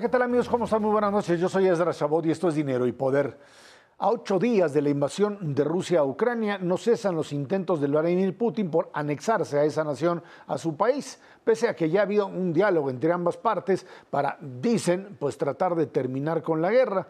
¿qué tal amigos? ¿Cómo están? Muy buenas noches. Yo soy Ezra Chabot y esto es Dinero y Poder. A ocho días de la invasión de Rusia a Ucrania, no cesan los intentos de Vladimir Putin por anexarse a esa nación, a su país, pese a que ya ha habido un diálogo entre ambas partes para, dicen, pues tratar de terminar con la guerra.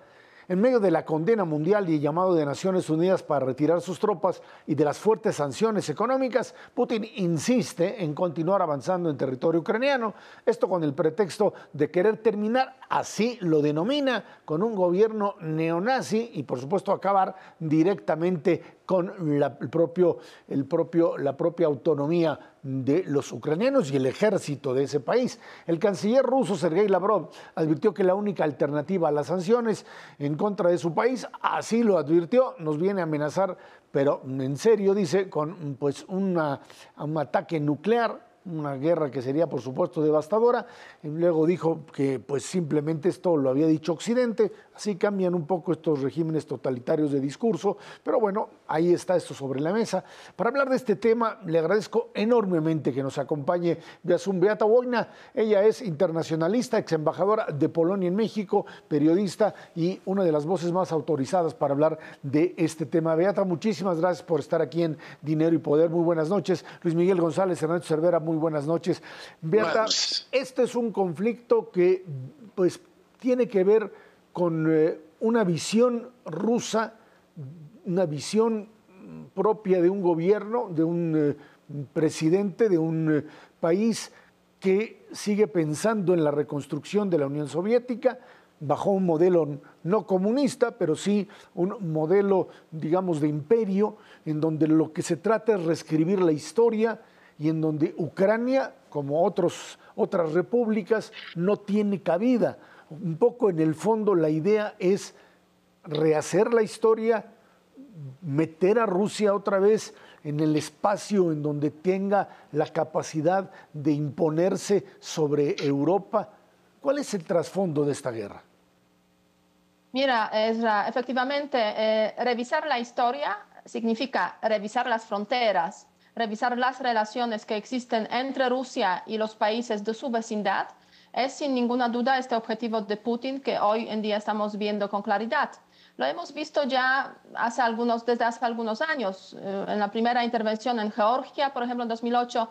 En medio de la condena mundial y el llamado de Naciones Unidas para retirar sus tropas y de las fuertes sanciones económicas, Putin insiste en continuar avanzando en territorio ucraniano, esto con el pretexto de querer terminar, así lo denomina, con un gobierno neonazi y por supuesto acabar directamente con la, la propia autonomía de los ucranianos y el ejército de ese país. El canciller ruso Sergei Lavrov advirtió que la única alternativa a las sanciones en contra de su país, así lo advirtió, nos viene a amenazar, pero en serio dice, con pues una, un ataque nuclear una guerra que sería por supuesto devastadora. Y luego dijo que pues simplemente esto lo había dicho Occidente, así cambian un poco estos regímenes totalitarios de discurso, pero bueno, ahí está esto sobre la mesa. Para hablar de este tema, le agradezco enormemente que nos acompañe Beata Boina. Ella es internacionalista, ex embajadora de Polonia en México, periodista y una de las voces más autorizadas para hablar de este tema. Beata, muchísimas gracias por estar aquí en Dinero y Poder. Muy buenas noches. Luis Miguel González, Hernando Cervera, muy buenas noches. Beata, este es un conflicto que pues tiene que ver con eh, una visión rusa, una visión propia de un gobierno, de un eh, presidente, de un eh, país que sigue pensando en la reconstrucción de la Unión Soviética bajo un modelo no comunista, pero sí un modelo, digamos, de imperio, en donde lo que se trata es reescribir la historia y en donde Ucrania, como otros, otras repúblicas, no tiene cabida. Un poco en el fondo la idea es rehacer la historia, meter a Rusia otra vez en el espacio en donde tenga la capacidad de imponerse sobre Europa. ¿Cuál es el trasfondo de esta guerra? Mira, efectivamente, eh, revisar la historia significa revisar las fronteras, revisar las relaciones que existen entre Rusia y los países de su vecindad, es sin ninguna duda este objetivo de Putin que hoy en día estamos viendo con claridad. Lo hemos visto ya hace algunos, desde hace algunos años, eh, en la primera intervención en Georgia, por ejemplo, en 2008,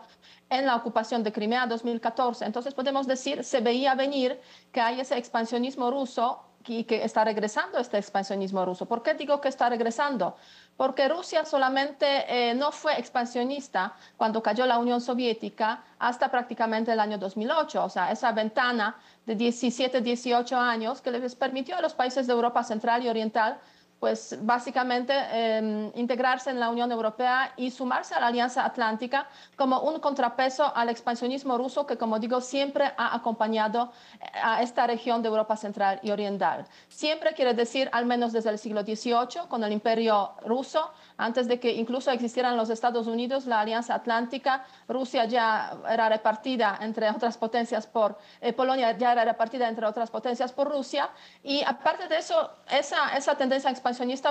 en la ocupación de Crimea, 2014. Entonces podemos decir, se veía venir que hay ese expansionismo ruso y que está regresando este expansionismo ruso. ¿Por qué digo que está regresando? Porque Rusia solamente eh, no fue expansionista cuando cayó la Unión Soviética hasta prácticamente el año 2008, o sea, esa ventana de 17, 18 años que les permitió a los países de Europa Central y Oriental pues básicamente em, integrarse en la Unión Europea y sumarse a la Alianza Atlántica como un contrapeso al expansionismo ruso que, como digo, siempre ha acompañado eh, a esta región de Europa Central y Oriental. Siempre quiere decir, al menos desde el siglo XVIII, con el Imperio ruso, antes de que incluso existieran los Estados Unidos, la Alianza Atlántica, Rusia ya era repartida entre otras potencias por, eh, Polonia ya era repartida entre otras potencias por Rusia, y aparte de eso, esa, esa tendencia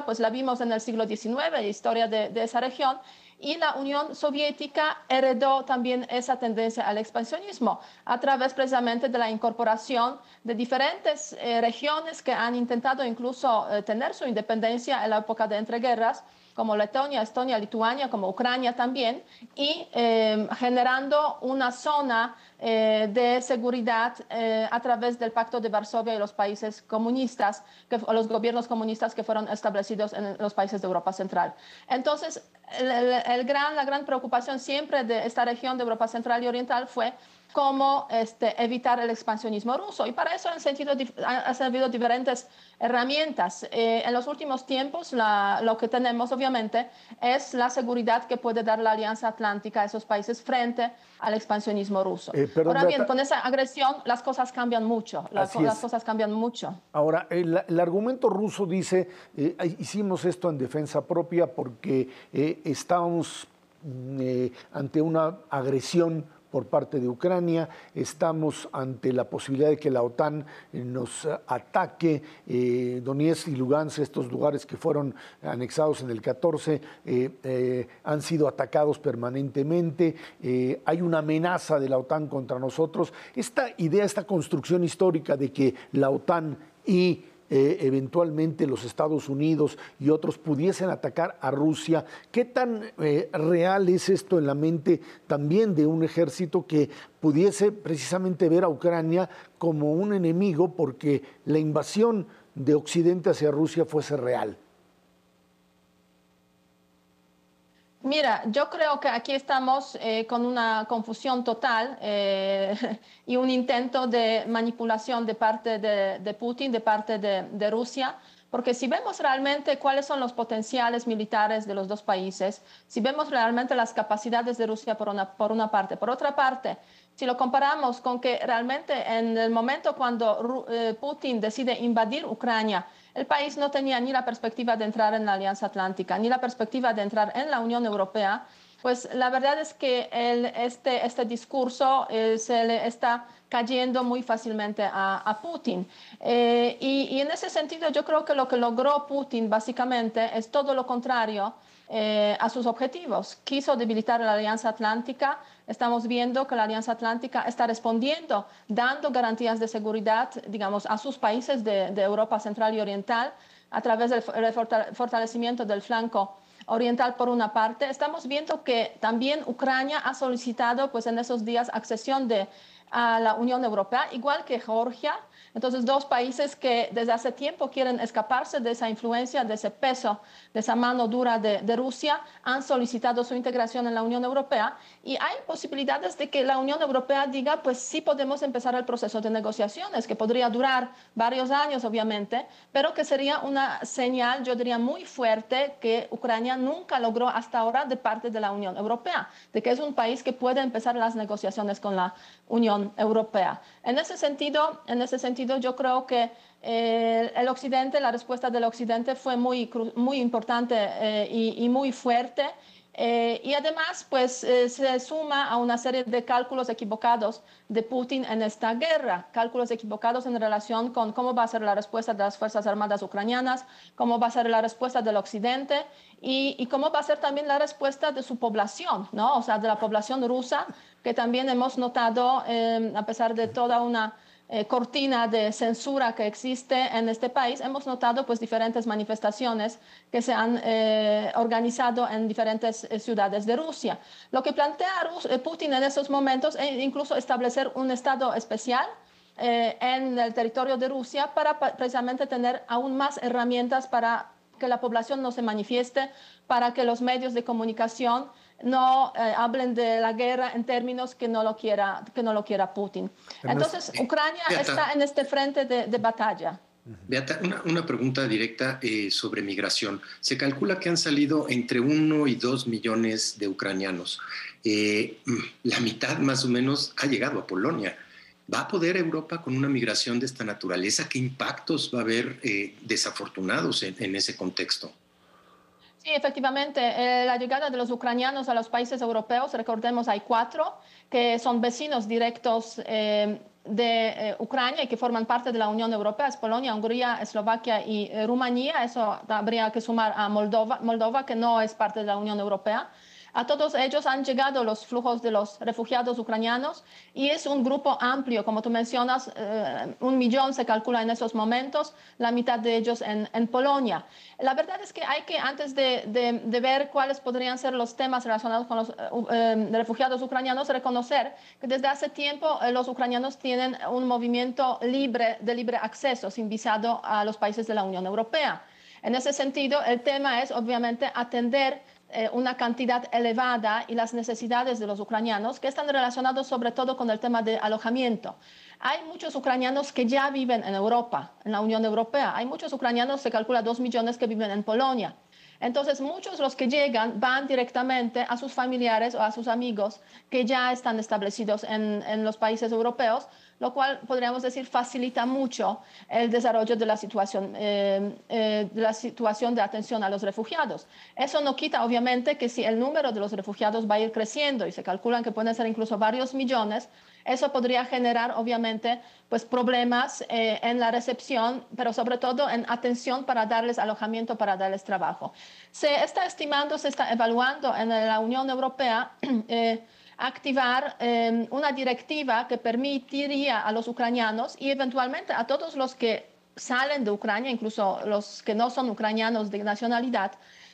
pues la vimos en el siglo XIX, la historia de, de esa región, y la Unión Soviética heredó también esa tendencia al expansionismo a través precisamente de la incorporación de diferentes eh, regiones que han intentado incluso eh, tener su independencia en la época de entreguerras como Letonia, Estonia, Lituania, como Ucrania también, y eh, generando una zona eh, de seguridad eh, a través del Pacto de Varsovia y los países comunistas, que, los gobiernos comunistas que fueron establecidos en los países de Europa Central. Entonces, la gran preocupación siempre de esta región de Europa Central y Oriental fue cómo este, evitar el expansionismo ruso. Y para eso han, sentido, han servido diferentes herramientas. Eh, en los últimos tiempos, lo que tenemos obviamente es la seguridad que puede dar la Alianza Atlántica a esos países frente al expansionismo ruso. Eh, Ahora bien, con esa agresión las cosas cambian mucho. Las, cosas cambian mucho. Ahora, el, el argumento ruso dice, eh, hicimos esto en defensa propia porque estábamos ante una agresión por parte de Ucrania, estamos ante la posibilidad de que la OTAN eh, nos ataque. Eh, Donetsk y Lugansk, estos lugares que fueron anexados en el 14, eh, han sido atacados permanentemente. hay una amenaza de la OTAN contra nosotros. Esta idea, esta construcción histórica de que la OTAN y eh, eventualmente los Estados Unidos y otros pudiesen atacar a Rusia. ¿Qué tan eh, real es esto en la mente también de un ejército que pudiese precisamente ver a Ucrania como un enemigo porque la invasión de Occidente hacia Rusia fuese real? Mira, yo creo que aquí estamos eh, con una confusión total eh, y un intento de manipulación de parte de, Putin, de parte de, Rusia, porque si vemos realmente cuáles son los potenciales militares de los dos países, si vemos realmente las capacidades de Rusia por una, por una parte, por otra parte, si lo comparamos con que realmente en el momento cuando eh, Putin decide invadir Ucrania, el país no tenía ni la perspectiva de entrar en la Alianza Atlántica, ni la perspectiva de entrar en la Unión Europea, pues la verdad es que este, este discurso eh, se le está cayendo muy fácilmente a, Putin. Eh, y, en ese sentido yo creo que lo que logró Putin básicamente es todo lo contrario eh, a sus objetivos. Quiso debilitar la Alianza Atlántica. Estamos viendo que la Alianza Atlántica está respondiendo, dando garantías de seguridad, digamos, a sus países de, Europa Central y Oriental a través del fortalecimiento del flanco oriental por una parte. Estamos viendo que también Ucrania ha solicitado pues en esos días accesión a la Unión Europea, igual que Georgia. Entonces, dos países que desde hace tiempo quieren escaparse de esa influencia, de ese peso, de esa mano dura de, Rusia, han solicitado su integración en la Unión Europea y hay posibilidades de que la Unión Europea diga, pues sí podemos empezar el proceso de negociaciones, que podría durar varios años, obviamente, pero que sería una señal, yo diría, muy fuerte que Ucrania nunca logró hasta ahora de parte de la Unión Europea, de que es un país que puede empezar las negociaciones con la Unión Europea. En ese sentido, en ese sentido yo creo que eh, el Occidente, la respuesta del Occidente fue muy, muy importante eh, y, muy fuerte. Eh, y además, pues se suma a una serie de cálculos equivocados de Putin en esta guerra, cálculos equivocados en relación con cómo va a ser la respuesta de las Fuerzas Armadas ucranianas, cómo va a ser la respuesta del Occidente y, cómo va a ser también la respuesta de su población, ¿no? O sea, de la población rusa, que también hemos notado, a pesar de toda una eh, cortina de censura que existe en este país, hemos notado pues diferentes manifestaciones que se han eh, organizado en diferentes eh, ciudades de Rusia. Lo que plantea Putin en esos momentos es incluso establecer un estado especial en el territorio de Rusia para precisamente tener aún más herramientas para que la población no se manifieste, para que los medios de comunicación no eh, hablen de la guerra en términos que no lo quiera, que no lo quiera Putin. Entonces, Ucrania está en este frente de, batalla. Beata, una, pregunta directa eh, sobre migración. Se calcula que han salido entre uno y dos millones de ucranianos. Eh, la mitad más o menos ha llegado a Polonia. ¿Va a poder Europa con una migración de esta naturaleza? ¿Qué impactos va a haber desafortunados en ese contexto? Sí, efectivamente, eh, la llegada de los ucranianos a los países europeos, recordemos, hay cuatro que son vecinos directos eh, de eh, Ucrania y que forman parte de la Unión Europea, es Polonia, Hungría, Eslovaquia y Rumanía. Eso habría que sumar a Moldova, Moldova, que no es parte de la Unión Europea. A todos ellos han llegado los flujos de los refugiados ucranianos y es un grupo amplio, como tú mencionas, eh, un millón se calcula en esos momentos, la mitad de ellos en, Polonia. La verdad es que hay que, antes de, ver cuáles podrían ser los temas relacionados con los eh, eh, refugiados ucranianos, reconocer que desde hace tiempo los ucranianos tienen un movimiento libre, de libre acceso, sin visado a los países de la Unión Europea. En ese sentido, el tema es obviamente atender eh, una cantidad elevada y las necesidades de los ucranianos que están relacionados sobre todo con el tema de alojamiento. Hay muchos ucranianos que ya viven en Europa, en la Unión Europea. Hay muchos ucranianos, se calcula dos millones que viven en Polonia. Entonces, muchos de los que llegan van directamente a sus familiares o a sus amigos que ya están establecidos en, en los países europeos, lo cual podríamos decir facilita mucho el desarrollo de la situación, eh, eh, de la situación de atención a los refugiados. Eso no quita, obviamente, que si el número de los refugiados va a ir creciendo y se calculan que pueden ser incluso varios millones, eso podría generar, obviamente, pues problemas eh, en la recepción, pero sobre todo en atención para darles alojamiento, para darles trabajo. Se está estimando, se está evaluando en la Unión Europea activar em, una directiva que permitiría a los ucranianos y eventualmente a todos los que salen de Ucrania, incluso los que no son ucranianos de nacionalidad,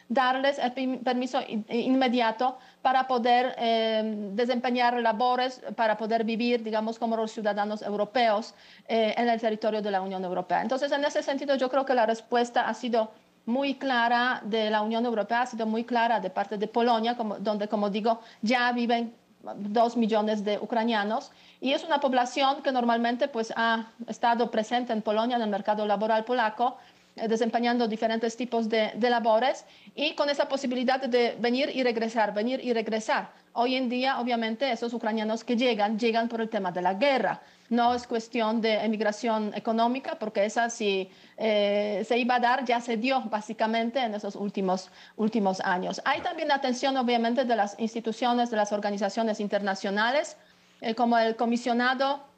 darles el permiso inmediato para poder em, desempeñar labores, para poder vivir, digamos, como los ciudadanos europeos eh, en el territorio de la Unión Europea. Entonces, en ese sentido, yo creo que la respuesta ha sido muy clara de la Unión Europea, ha sido muy clara de parte de Polonia, donde, como digo, ya viven dos millones de ucranianos y es una población que normalmente pues, ha estado presente en Polonia, en el mercado laboral polaco, eh, desempeñando diferentes tipos de, de, labores y con esa posibilidad de venir y regresar, venir y regresar. Hoy en día, obviamente, esos ucranianos que llegan, llegan por el tema de la guerra. No es cuestión de emigración económica, porque esa si eh, se iba a dar, ya se dio básicamente en esos últimos, últimos años. Hay también atención, obviamente, de las instituciones, de las organizaciones internacionales, eh, como el comisionado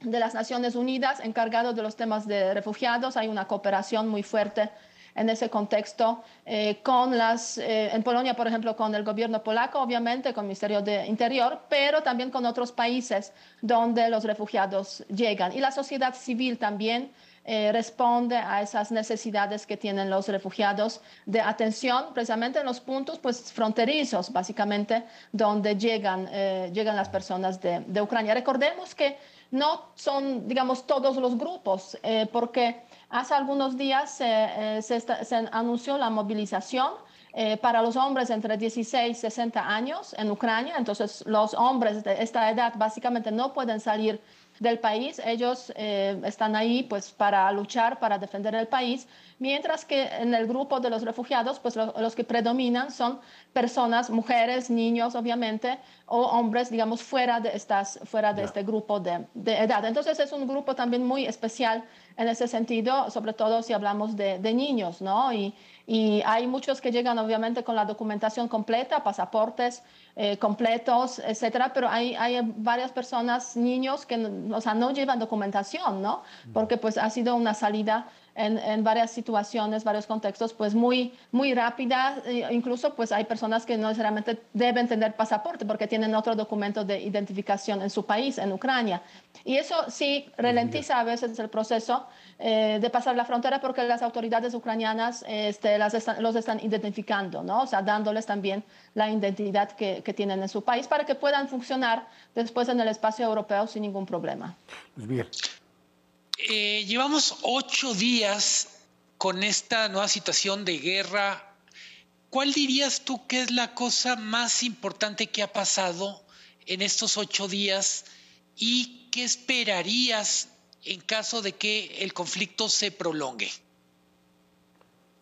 de las Naciones Unidas encargado de los temas de refugiados. Hay una cooperación muy fuerte en ese contexto eh, con las, eh, en Polonia, por ejemplo, con el gobierno polaco, obviamente, con el Ministerio de Interior, pero también con otros países donde los refugiados llegan. Y la sociedad civil también eh, responde a esas necesidades que tienen los refugiados de atención, precisamente en los puntos pues, fronterizos, básicamente, donde llegan, llegan las personas de, de, Ucrania. Recordemos que no son, digamos, todos los grupos, porque Hace algunos días se, eh, anunció la movilización eh, para los hombres entre 16 y 60 años en Ucrania. Entonces, los hombres de esta edad básicamente no pueden salir del país. Ellos eh, están ahí pues para luchar, para defender el país, mientras que en el grupo de los refugiados, pues los que predominan son personas, mujeres, niños, obviamente, o hombres, digamos, fuera de, estas, fuera de este grupo de, de, edad. Entonces es un grupo también muy especial en ese sentido, sobre todo si hablamos de, de niños, ¿no? Y, y hay muchos que llegan obviamente con la documentación completa, pasaportes eh, completos, etcétera, pero hay, hay varias personas, niños que o sea, no llevan documentación, ¿no? Porque pues ha sido una salida en, varias situaciones, varios contextos, pues muy, muy rápida. E incluso pues hay personas que no necesariamente deben tener pasaporte porque tienen otro documento de identificación en su país, en Ucrania. Y eso sí ralentiza a veces el proceso eh, de pasar la frontera porque las autoridades ucranianas este, las los están identificando, ¿no? O sea, dándoles también la identidad que, que, tienen en su país para que puedan funcionar después en el espacio europeo sin ningún problema. Bien. Eh, llevamos ocho días con esta nueva situación de guerra. ¿Cuál dirías tú que es la cosa más importante que ha pasado en estos ocho días y qué esperarías en caso de que el conflicto se prolongue?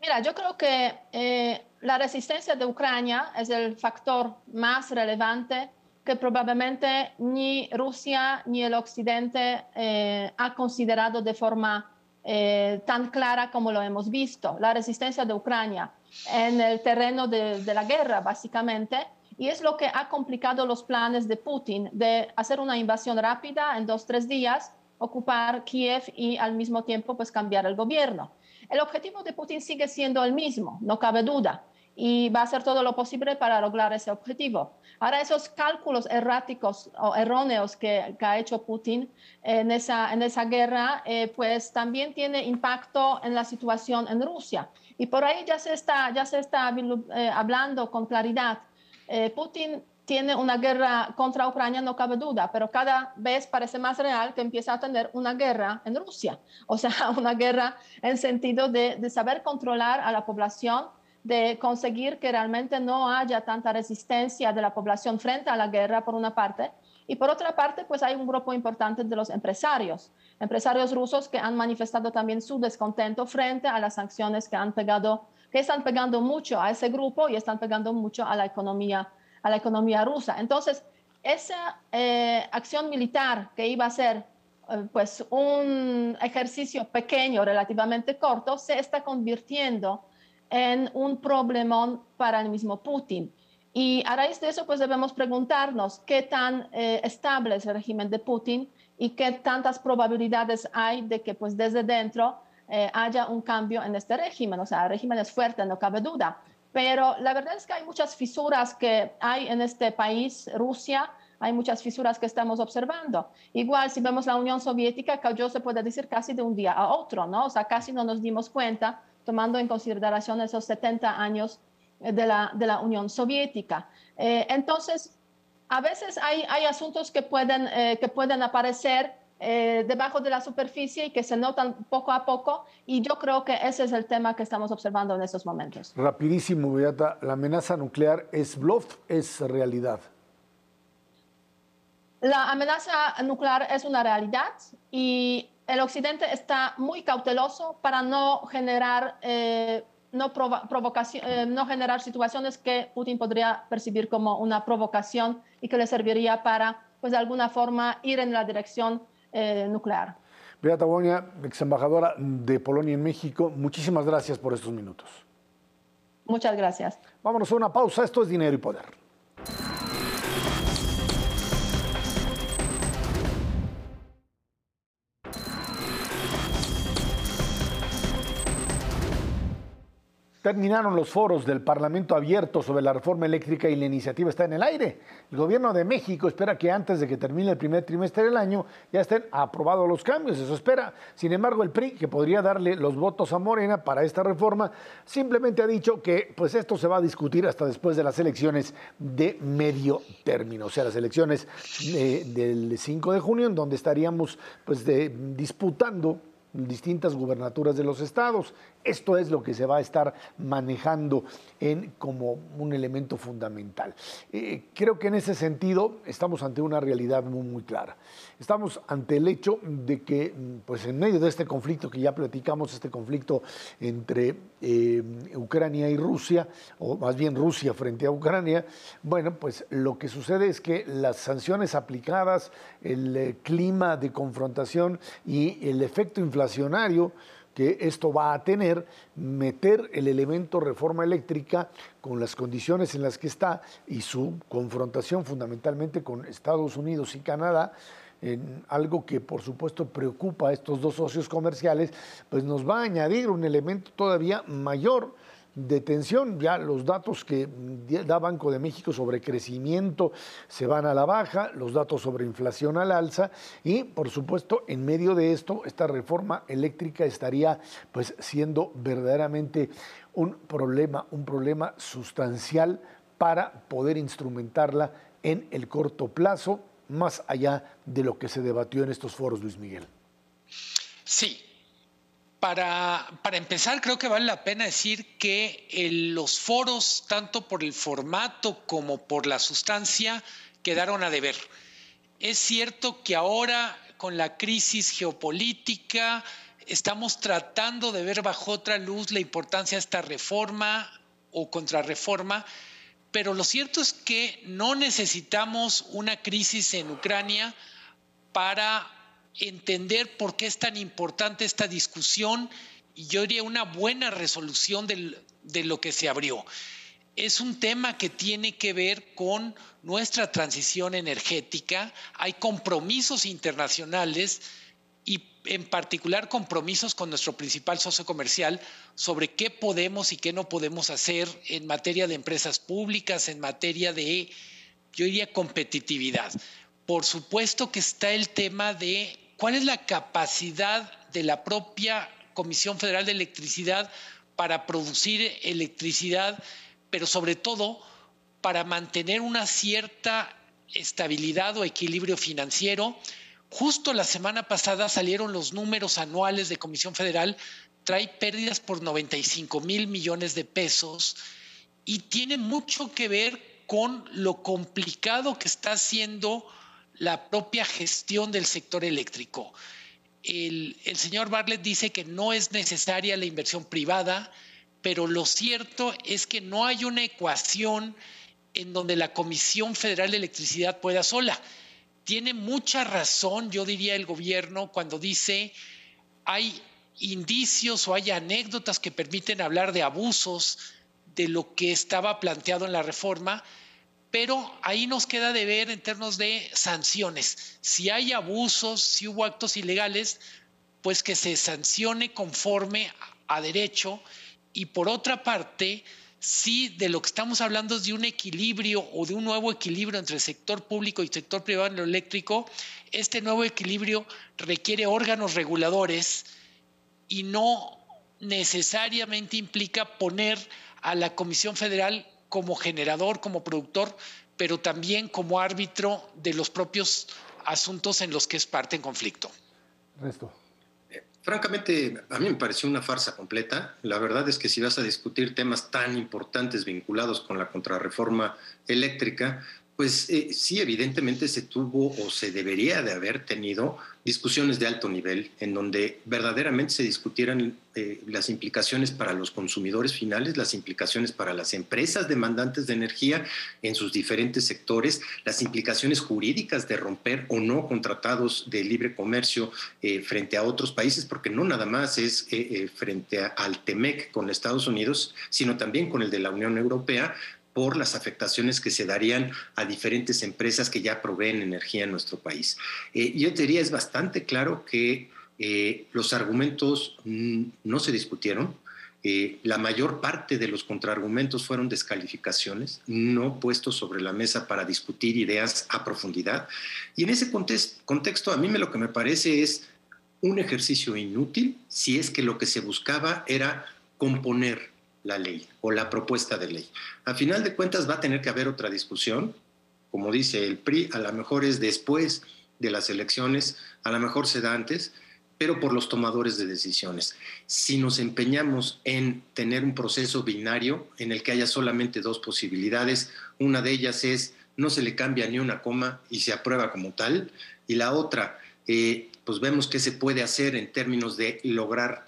Mira, yo creo que eh, la resistencia de Ucrania es el factor más relevante que probablemente ni Rusia ni el Occidente eh, ha considerado de forma eh, tan clara como lo hemos visto. La resistencia de Ucrania en el terreno de, de la guerra, básicamente, y es lo que ha complicado los planes de Putin de hacer una invasión rápida en dos, tres días, ocupar Kiev y al mismo tiempo pues cambiar el gobierno. El objetivo de Putin sigue siendo el mismo, no cabe duda y va a hacer todo lo posible para lograr ese objetivo. Ahora, esos cálculos erráticos o erróneos que, ha hecho Putin en esa, en esa guerra, eh, pues también tiene impacto en la situación en Rusia. Y por ahí ya se está, ya se está eh, hablando con claridad. Eh, Putin tiene una guerra contra Ucrania, no cabe duda, pero cada vez parece más real que empieza a tener una guerra en Rusia. O sea, una guerra en sentido de, de saber controlar a la población de conseguir que realmente no haya tanta resistencia de la población frente a la guerra, por una parte, y por otra parte, pues hay un grupo importante de los empresarios, empresarios rusos que han manifestado también su descontento frente a las sanciones que han pegado, que están pegando mucho a ese grupo y están pegando mucho a la economía, a la economía rusa. Entonces, esa eh, acción militar que iba a ser eh, pues un ejercicio pequeño, relativamente corto, se está convirtiendo en un problemón para el mismo Putin. Y a raíz de eso, pues debemos preguntarnos qué tan eh, estable es el régimen de Putin y qué tantas probabilidades hay de que pues desde dentro eh, haya un cambio en este régimen. O sea, el régimen es fuerte, no cabe duda. Pero la verdad es que hay muchas fisuras que hay en este país, Rusia, hay muchas fisuras que estamos observando. Igual si vemos la Unión Soviética, cayó, se puede decir, casi de un día a otro, ¿no? O sea, casi no nos dimos cuenta, tomando en consideración esos 70 años eh, de la, de la Unión Soviética. Eh, entonces, a veces hay, hay asuntos que pueden, eh, que pueden aparecer debajo de la superficie y que se notan poco a poco, y yo creo que ese es el tema que estamos observando en estos momentos. Rapidísimo, Beata, ¿la amenaza nuclear es bluff, es realidad? La amenaza nuclear es una realidad y el Occidente está muy cauteloso para no generar no, provocación, eh, no generar situaciones que Putin podría percibir como una provocación y que le serviría para, pues de alguna forma, ir en la dirección eh, nuclear. Beata Bonia, ex embajadora de Polonia en México, muchísimas gracias por estos minutos. Muchas gracias. Vámonos a una pausa. Esto es Dinero y Poder. Terminaron los foros del Parlamento abierto sobre la reforma eléctrica y la iniciativa está en el aire. El gobierno de México espera que antes de que termine el primer trimestre del año ya estén aprobados los cambios, eso espera. Sin embargo, el PRI, que podría darle los votos a Morena para esta reforma, simplemente ha dicho que pues esto se va a discutir hasta después de las elecciones de medio término, o sea, las elecciones eh, del 5 de junio, en donde estaríamos pues disputando distintas gubernaturas de los estados. Esto es lo que se va a estar manejando en, como un elemento fundamental. Eh, creo que en ese sentido estamos ante una realidad muy, muy clara. Estamos ante el hecho de que, pues en medio de este conflicto que ya platicamos, este conflicto entre eh, Ucrania y Rusia, o más bien Rusia frente a Ucrania, bueno, pues lo que sucede es que las sanciones aplicadas, el eh, clima de confrontación y el efecto inflacionario, que esto va a tener, meter el elemento reforma eléctrica con las condiciones en las que está y su confrontación fundamentalmente con Estados Unidos y Canadá, en algo que por supuesto preocupa a estos dos socios comerciales, pues nos va a añadir un elemento todavía mayor de tensión. Ya los datos que da Banco de México sobre crecimiento se van a la baja, los datos sobre inflación al alza y por supuesto en medio de esto esta reforma eléctrica estaría pues siendo verdaderamente un problema, un problema sustancial para poder instrumentarla en el corto plazo, más allá de lo que se debatió en estos foros, Luis Miguel. Sí, para, empezar, creo que vale la pena decir que los foros, tanto por el formato como por la sustancia, quedaron a deber. Es cierto que ahora, con la crisis geopolítica, estamos tratando de ver bajo otra luz la importancia de esta reforma o contrarreforma, pero lo cierto es que no necesitamos una crisis en Ucrania para entender por qué es tan importante esta discusión y yo diría una buena resolución de lo que se abrió. Es un tema que tiene que ver con nuestra transición energética. Hay compromisos internacionales y en particular compromisos con nuestro principal socio comercial sobre qué podemos y qué no podemos hacer en materia de empresas públicas, en materia de, yo diría, competitividad. Por supuesto que está el tema de ¿Cuál es la capacidad de la propia Comisión Federal de Electricidad para producir electricidad, pero sobre todo para mantener una cierta estabilidad o equilibrio financiero? Justo la semana pasada salieron los números anuales de Comisión Federal, trae pérdidas por 95 mil millones de pesos y tiene mucho que ver con lo complicado que está haciendo la propia gestión del sector eléctrico. El, señor Bartlett dice que no es necesaria la inversión privada, pero lo cierto es que no hay una ecuación en donde la Comisión Federal de Electricidad pueda sola. Tiene mucha razón, yo diría, el gobierno cuando dice hay indicios o hay anécdotas que permiten hablar de abusos de lo que estaba planteado en la reforma, pero ahí nos queda de ver en términos de sanciones. Si hay abusos, si hubo actos ilegales, pues que se sancione conforme a derecho. Y por otra parte, si de lo que estamos hablando es de un equilibrio o de un nuevo equilibrio entre el sector público y sector privado en lo eléctrico, este nuevo equilibrio requiere órganos reguladores y no necesariamente implica poner a la Comisión Federal como generador, como productor, pero también como árbitro de los propios asuntos en los que es parte en conflicto. Resto. Eh, francamente, a mí me pareció una farsa completa. La verdad es que si vas a discutir temas tan importantes vinculados con la contrarreforma eléctrica, pues eh, sí, evidentemente se tuvo o se debería de haber tenido discusiones de alto nivel en donde verdaderamente se discutieran eh, las implicaciones para los consumidores finales, las implicaciones para las empresas demandantes de energía en sus diferentes sectores, las implicaciones jurídicas de romper o no contratados de libre comercio eh, frente a otros países, porque no nada más es frente al TEMEC con Estados Unidos, sino también con el de la Unión Europea, por las afectaciones que se darían a diferentes empresas que ya proveen energía en nuestro país. Eh, yo diría, es bastante claro que eh, los argumentos no se discutieron. Eh, la mayor parte de los contraargumentos fueron descalificaciones, no puestos sobre la mesa para discutir ideas a profundidad. Y en ese contexto, a mí me, lo que me parece es un ejercicio inútil si es que lo que se buscaba era componer la ley o la propuesta de ley. A final de cuentas va a tener que haber otra discusión, como dice el PRI, a lo mejor es después de las elecciones, a lo mejor se da antes, pero por los tomadores de decisiones. Si nos empeñamos en tener un proceso binario en el que haya solamente dos posibilidades, una de ellas es no se le cambia ni una coma y se aprueba como tal, y la otra, eh, pues vemos qué se puede hacer en términos de lograr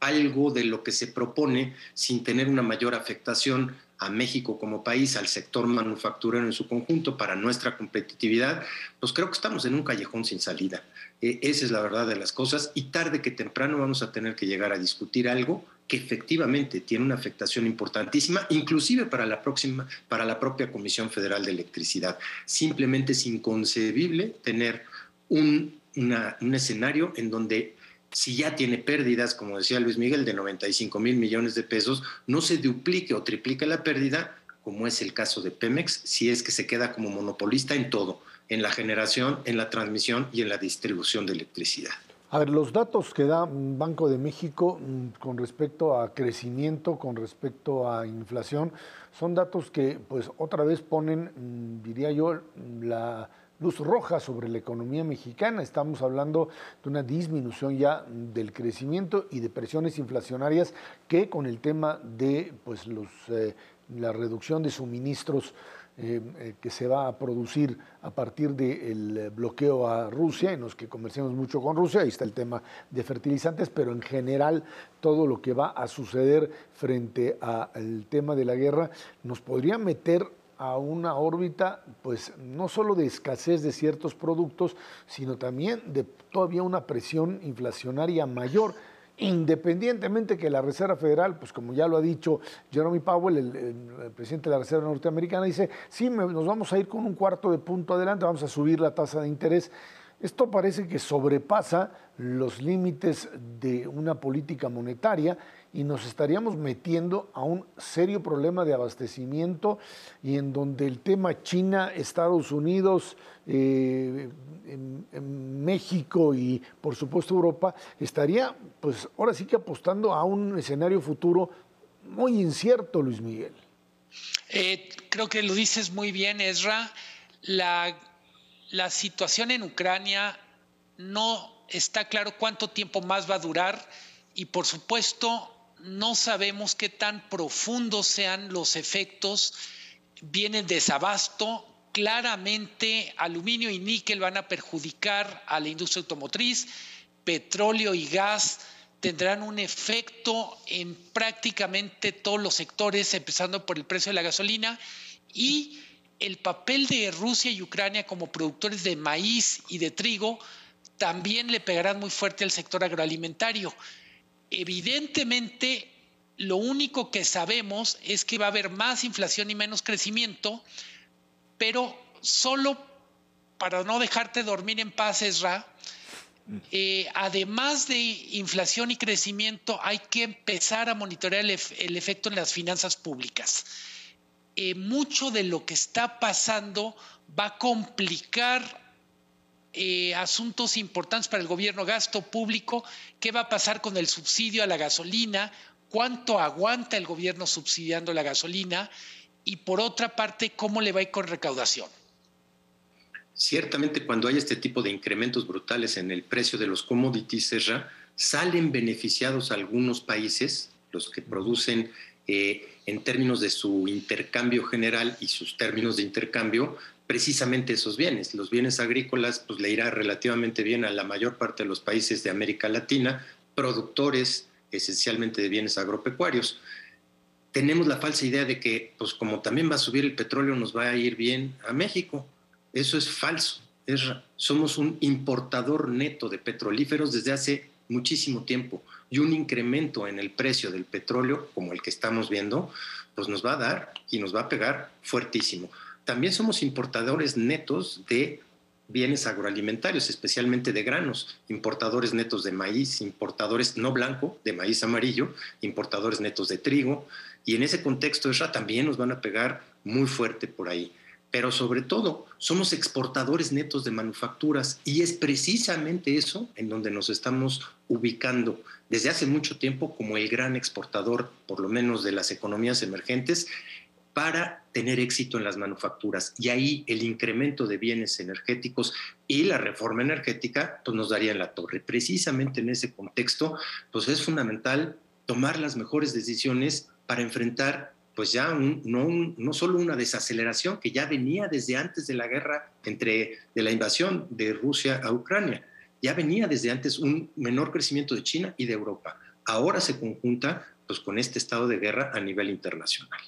algo de lo que se propone sin tener una mayor afectación a México como país, al sector manufacturero en su conjunto, para nuestra competitividad, pues creo que estamos en un callejón sin salida. Eh, esa es la verdad de las cosas y tarde que temprano vamos a tener que llegar a discutir algo que efectivamente tiene una afectación importantísima, inclusive para la próxima, para la propia Comisión Federal de Electricidad. Simplemente es inconcebible tener un, un escenario en donde si ya tiene pérdidas, como decía Luis Miguel, de 95 mil millones de pesos, no se duplique o triplique la pérdida, como es el caso de Pemex, si es que se queda como monopolista en todo, en la generación, en la transmisión y en la distribución de electricidad. A ver, los datos que da Banco de México mm, con respecto a crecimiento, con respecto a inflación, son datos que pues otra vez ponen, mm, diría yo, la luz roja sobre la economía mexicana. Estamos hablando de una disminución ya del crecimiento y de presiones inflacionarias que con el tema de pues, los, eh, la reducción de suministros eh, eh, que se va a producir a partir del bloqueo a Rusia, en los que comerciamos mucho con Rusia, ahí está el tema de fertilizantes, pero en general todo lo que va a suceder frente al tema de la guerra nos podría meter a una órbita, pues no solo de escasez de ciertos productos, sino también de todavía una presión inflacionaria mayor, independientemente que la Reserva Federal, pues como ya lo ha dicho Jeremy Powell, el, presidente de la Reserva Norteamericana, dice, sí, nos vamos a ir con un cuarto de punto adelante, vamos a subir la tasa de interés. Esto parece que sobrepasa los límites de una política monetaria y nos estaríamos metiendo a un serio problema de abastecimiento y en donde el tema China, Estados Unidos, eh, México y por supuesto Europa estaría pues ahora sí que apostando a un escenario futuro muy incierto, Luis Miguel. Eh, creo que lo dices muy bien, Ezra. La, la situación en Ucrania no está claro cuánto tiempo más va a durar y por supuesto no sabemos qué tan profundos sean los efectos. Viene el desabasto, claramente aluminio y níquel van a perjudicar a la industria automotriz, petróleo y gas tendrán un efecto en prácticamente todos los sectores, empezando por el precio de la gasolina y el papel de Rusia y Ucrania como productores de maíz y de trigo también le pegarán muy fuerte al sector agroalimentario. Evidentemente, lo único que sabemos es que va a haber más inflación y menos crecimiento, pero solo para no dejarte dormir en paz, Esra, eh, además de inflación y crecimiento, hay que empezar a monitorear el, efecto en las finanzas públicas. Eh, mucho de lo que está pasando va a complicar eh, asuntos importantes para el gobierno, gasto público, qué va a pasar con el subsidio a la gasolina, cuánto aguanta el gobierno subsidiando la gasolina y por otra parte, cómo le va a ir con recaudación. Ciertamente cuando hay este tipo de incrementos brutales en el precio de los commodities, salen beneficiados algunos países, los que producen eh, en términos de su intercambio general y sus términos de intercambio, precisamente esos bienes. Los bienes agrícolas pues, le irá relativamente bien a la mayor parte de los países de América Latina, productores esencialmente de bienes agropecuarios. Tenemos la falsa idea de que, pues como también va a subir el petróleo, nos va a ir bien a México. Eso es falso. somos un importador neto de petrolíferos desde hace muchísimo tiempo y un incremento en el precio del petróleo, como el que estamos viendo, pues nos va a dar y nos va a pegar fuertísimo. También somos importadores netos de bienes agroalimentarios, especialmente de granos, importadores netos de maíz, importadores no blanco, de maíz amarillo, importadores netos de trigo, y en ese contexto, también nos van a pegar muy fuerte por ahí pero sobre todo somos exportadores netos de manufacturas y es precisamente eso en donde nos estamos ubicando desde hace mucho tiempo como el gran exportador, por lo menos de las economías emergentes, para tener éxito en las manufacturas. Y ahí el incremento de bienes energéticos y la reforma energética pues nos daría la torre. Precisamente en ese contexto, pues es fundamental tomar las mejores decisiones para enfrentar pues ya no, no solo una desaceleración que ya venía desde antes de la guerra entre de la invasión de Rusia a Ucrania, ya venía desde antes un menor crecimiento de China y de Europa. Ahora se conjunta pues con este estado de guerra a nivel internacional.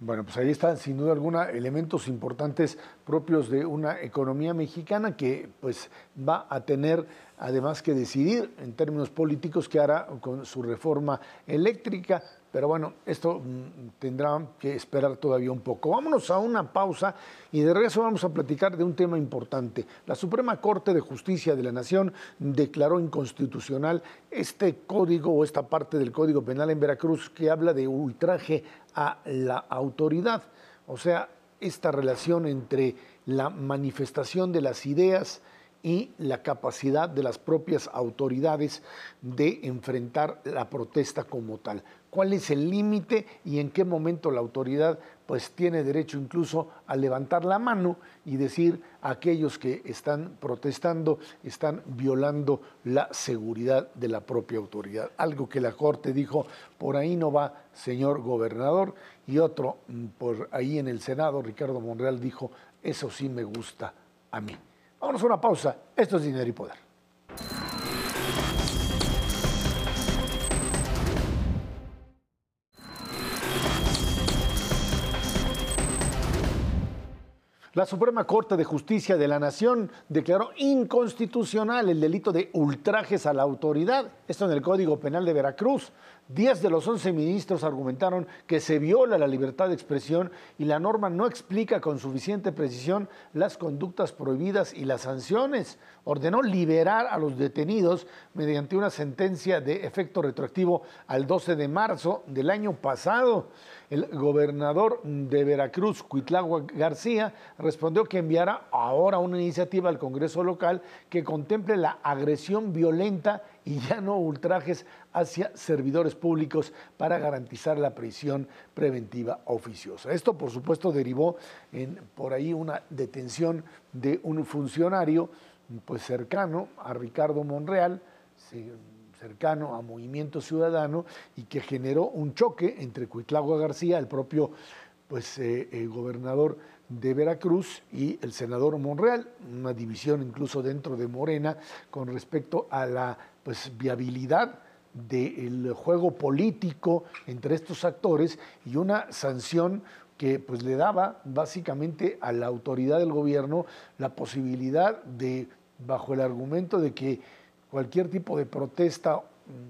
Bueno, pues ahí están sin duda alguna elementos importantes propios de una economía mexicana que pues va a tener además que decidir en términos políticos qué hará con su reforma eléctrica. Pero bueno, esto mm, tendrá que esperar todavía un poco. Vámonos a una pausa y de regreso vamos a platicar de un tema importante. La Suprema Corte de Justicia de la Nación declaró inconstitucional este código o esta parte del Código Penal en Veracruz que habla de ultraje a la autoridad. O sea, esta relación entre la manifestación de las ideas y la capacidad de las propias autoridades de enfrentar la protesta como tal cuál es el límite y en qué momento la autoridad pues tiene derecho incluso a levantar la mano y decir a aquellos que están protestando están violando la seguridad de la propia autoridad. Algo que la Corte dijo, por ahí no va, señor gobernador, y otro mm, por ahí en el Senado, Ricardo Monreal dijo, eso sí me gusta a mí. Vámonos a una pausa, esto es Dinero y Poder. La Suprema Corte de Justicia de la Nación declaró inconstitucional el delito de ultrajes a la autoridad, esto en el Código Penal de Veracruz. Diez de los once ministros argumentaron que se viola la libertad de expresión y la norma no explica con suficiente precisión las conductas prohibidas y las sanciones. Ordenó liberar a los detenidos mediante una sentencia de efecto retroactivo al 12 de marzo del año pasado. El gobernador de Veracruz, Cuitlagua García, respondió que enviará ahora una iniciativa al Congreso local que contemple la agresión violenta y ya no ultrajes hacia servidores públicos para garantizar la prisión preventiva oficiosa. Esto, por supuesto, derivó en por ahí una detención de un funcionario pues cercano a Ricardo Monreal, cercano a Movimiento Ciudadano y que generó un choque entre Cuitlagua García, el propio pues, eh, el gobernador de Veracruz y el senador Monreal, una división incluso dentro de Morena con respecto a la pues, viabilidad del juego político entre estos actores y una sanción que pues le daba básicamente a la autoridad del gobierno la posibilidad de, bajo el argumento de que cualquier tipo de protesta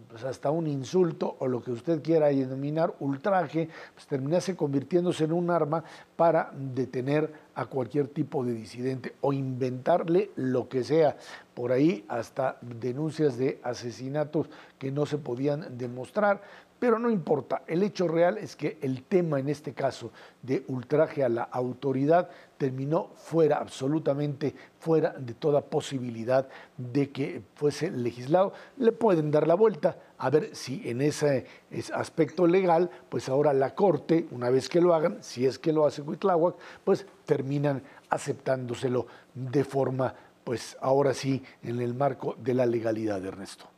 pues hasta un insulto o lo que usted quiera denominar ultraje, pues terminase convirtiéndose en un arma para detener a cualquier tipo de disidente o inventarle lo que sea. Por ahí hasta denuncias de asesinatos que no se podían demostrar. Pero no importa, el hecho real es que el tema en este caso de ultraje a la autoridad terminó fuera, absolutamente fuera de toda posibilidad de que fuese legislado. Le pueden dar la vuelta a ver si en ese aspecto legal, pues ahora la Corte, una vez que lo hagan, si es que lo hace Huitláhuac, pues terminan aceptándoselo de forma, pues ahora sí, en el marco de la legalidad, Ernesto.